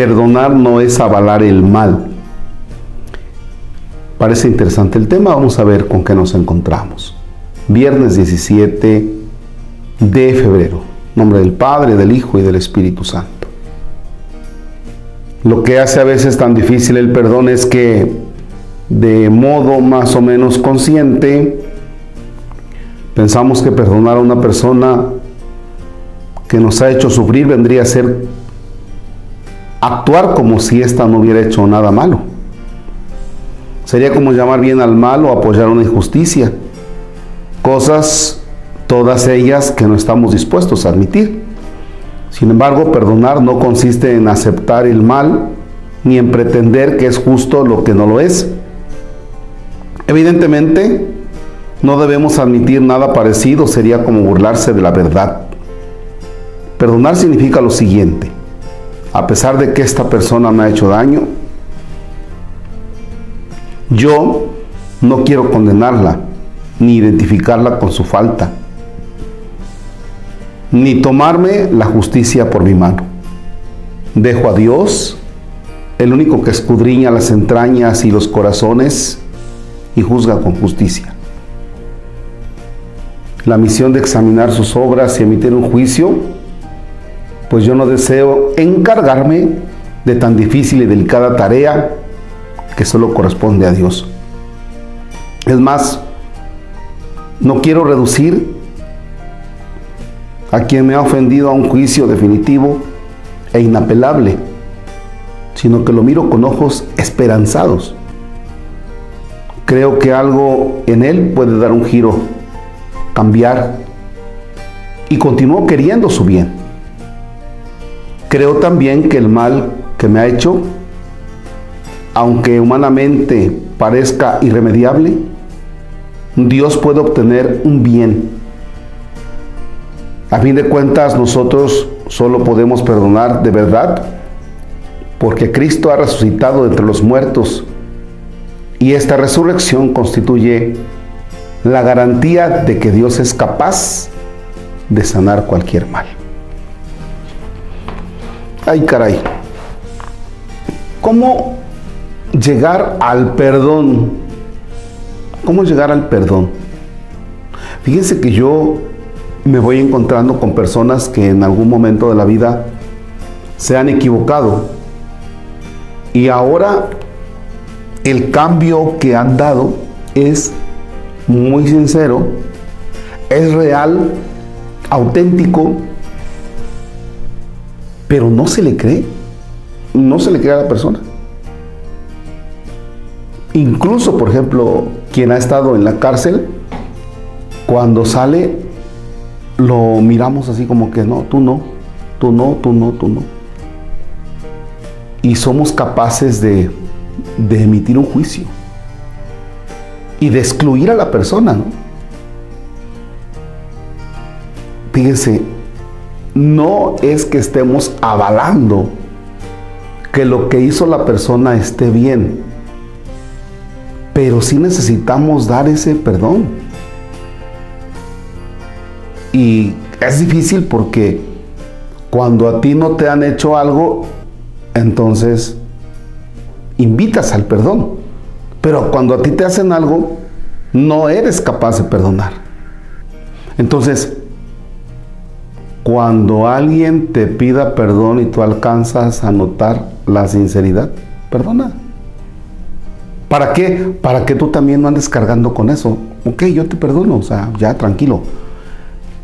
perdonar no es avalar el mal. Parece interesante el tema, vamos a ver con qué nos encontramos. Viernes 17 de febrero. nombre del Padre, del Hijo y del Espíritu Santo. Lo que hace a veces tan difícil el perdón es que de modo más o menos consciente pensamos que perdonar a una persona que nos ha hecho sufrir vendría a ser actuar como si ésta no hubiera hecho nada malo. Sería como llamar bien al mal o apoyar una injusticia. Cosas, todas ellas, que no estamos dispuestos a admitir. Sin embargo, perdonar no consiste en aceptar el mal ni en pretender que es justo lo que no lo es. Evidentemente, no debemos admitir nada parecido, sería como burlarse de la verdad. Perdonar significa lo siguiente, a pesar de que esta persona me ha hecho daño, yo no quiero condenarla, ni identificarla con su falta, ni tomarme la justicia por mi mano. Dejo a Dios, el único que escudriña las entrañas y los corazones y juzga con justicia. La misión de examinar sus obras y emitir un juicio, pues yo no deseo encargarme de tan difícil y delicada tarea que solo corresponde a Dios. Es más, no quiero reducir a quien me ha ofendido a un juicio definitivo e inapelable, sino que lo miro con ojos esperanzados. Creo que algo en él puede dar un giro, cambiar y continúo queriendo su bien. Creo también que el mal que me ha hecho aunque humanamente parezca irremediable, Dios puede obtener un bien. A fin de cuentas, nosotros solo podemos perdonar de verdad porque Cristo ha resucitado entre los muertos y esta resurrección constituye la garantía de que Dios es capaz de sanar cualquier mal. Ay, caray. ¿Cómo llegar al perdón. ¿Cómo llegar al perdón? Fíjense que yo me voy encontrando con personas que en algún momento de la vida se han equivocado y ahora el cambio que han dado es muy sincero, es real, auténtico, pero no se le cree, no se le cree a la persona. Incluso, por ejemplo, quien ha estado en la cárcel, cuando sale, lo miramos así como que no, tú no, tú no, tú no, tú no. Y somos capaces de, de emitir un juicio y de excluir a la persona, ¿no? Fíjense, no es que estemos avalando que lo que hizo la persona esté bien pero sí necesitamos dar ese perdón. Y es difícil porque cuando a ti no te han hecho algo, entonces invitas al perdón. Pero cuando a ti te hacen algo, no eres capaz de perdonar. Entonces, cuando alguien te pida perdón y tú alcanzas a notar la sinceridad, perdona. ¿Para qué? Para que tú también no andes cargando con eso. Ok, yo te perdono, o sea, ya tranquilo.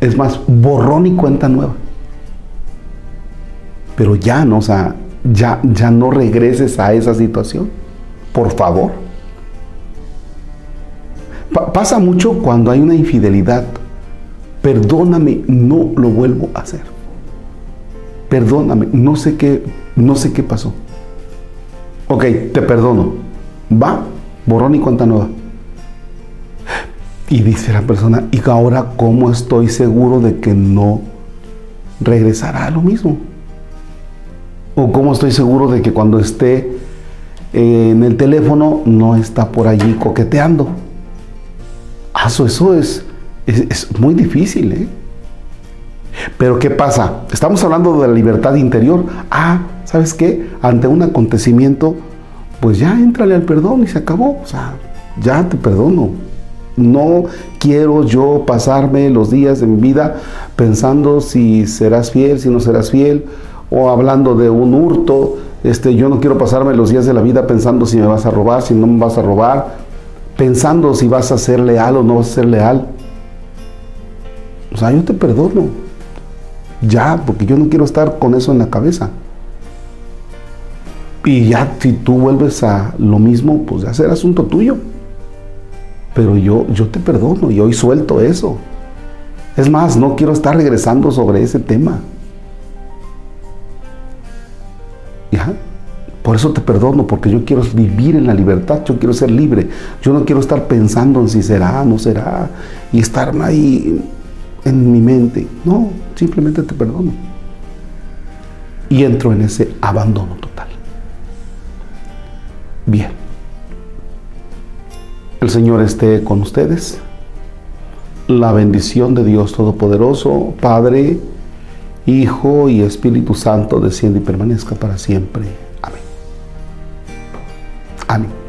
Es más, borrón y cuenta nueva. Pero ya no, o sea, ya, ya no regreses a esa situación. Por favor. pasa mucho cuando hay una infidelidad. Perdóname, no lo vuelvo a hacer. Perdóname, no sé qué, no sé qué pasó. Ok, te perdono va, borrón y cuenta nueva. Y dice la persona, ¿y ahora cómo estoy seguro de que no regresará a lo mismo? ¿O cómo estoy seguro de que cuando esté en el teléfono no está por allí coqueteando? Eso es, es, es muy difícil, ¿eh? Pero ¿qué pasa? Estamos hablando de la libertad interior. Ah, ¿sabes qué? Ante un acontecimiento, pues ya entrale al perdón y se acabó. O sea, ya te perdono. No quiero yo pasarme los días de mi vida pensando si serás fiel, si no serás fiel, o hablando de un hurto. Este, yo no quiero pasarme los días de la vida pensando si me vas a robar, si no me vas a robar, pensando si vas a ser leal o no vas a ser leal. O sea, yo te perdono. Ya, porque yo no quiero estar con eso en la cabeza. Y ya si tú vuelves a lo mismo, pues ya será asunto tuyo. Pero yo, yo te perdono y hoy suelto eso. Es más, no quiero estar regresando sobre ese tema. ¿Ya? Por eso te perdono, porque yo quiero vivir en la libertad, yo quiero ser libre. Yo no quiero estar pensando en si será, no será, y estar ahí en mi mente. No, simplemente te perdono. Y entro en ese abandono total. Bien. El Señor esté con ustedes. La bendición de Dios Todopoderoso, Padre, Hijo y Espíritu Santo, desciende y permanezca para siempre. Amén. Amén.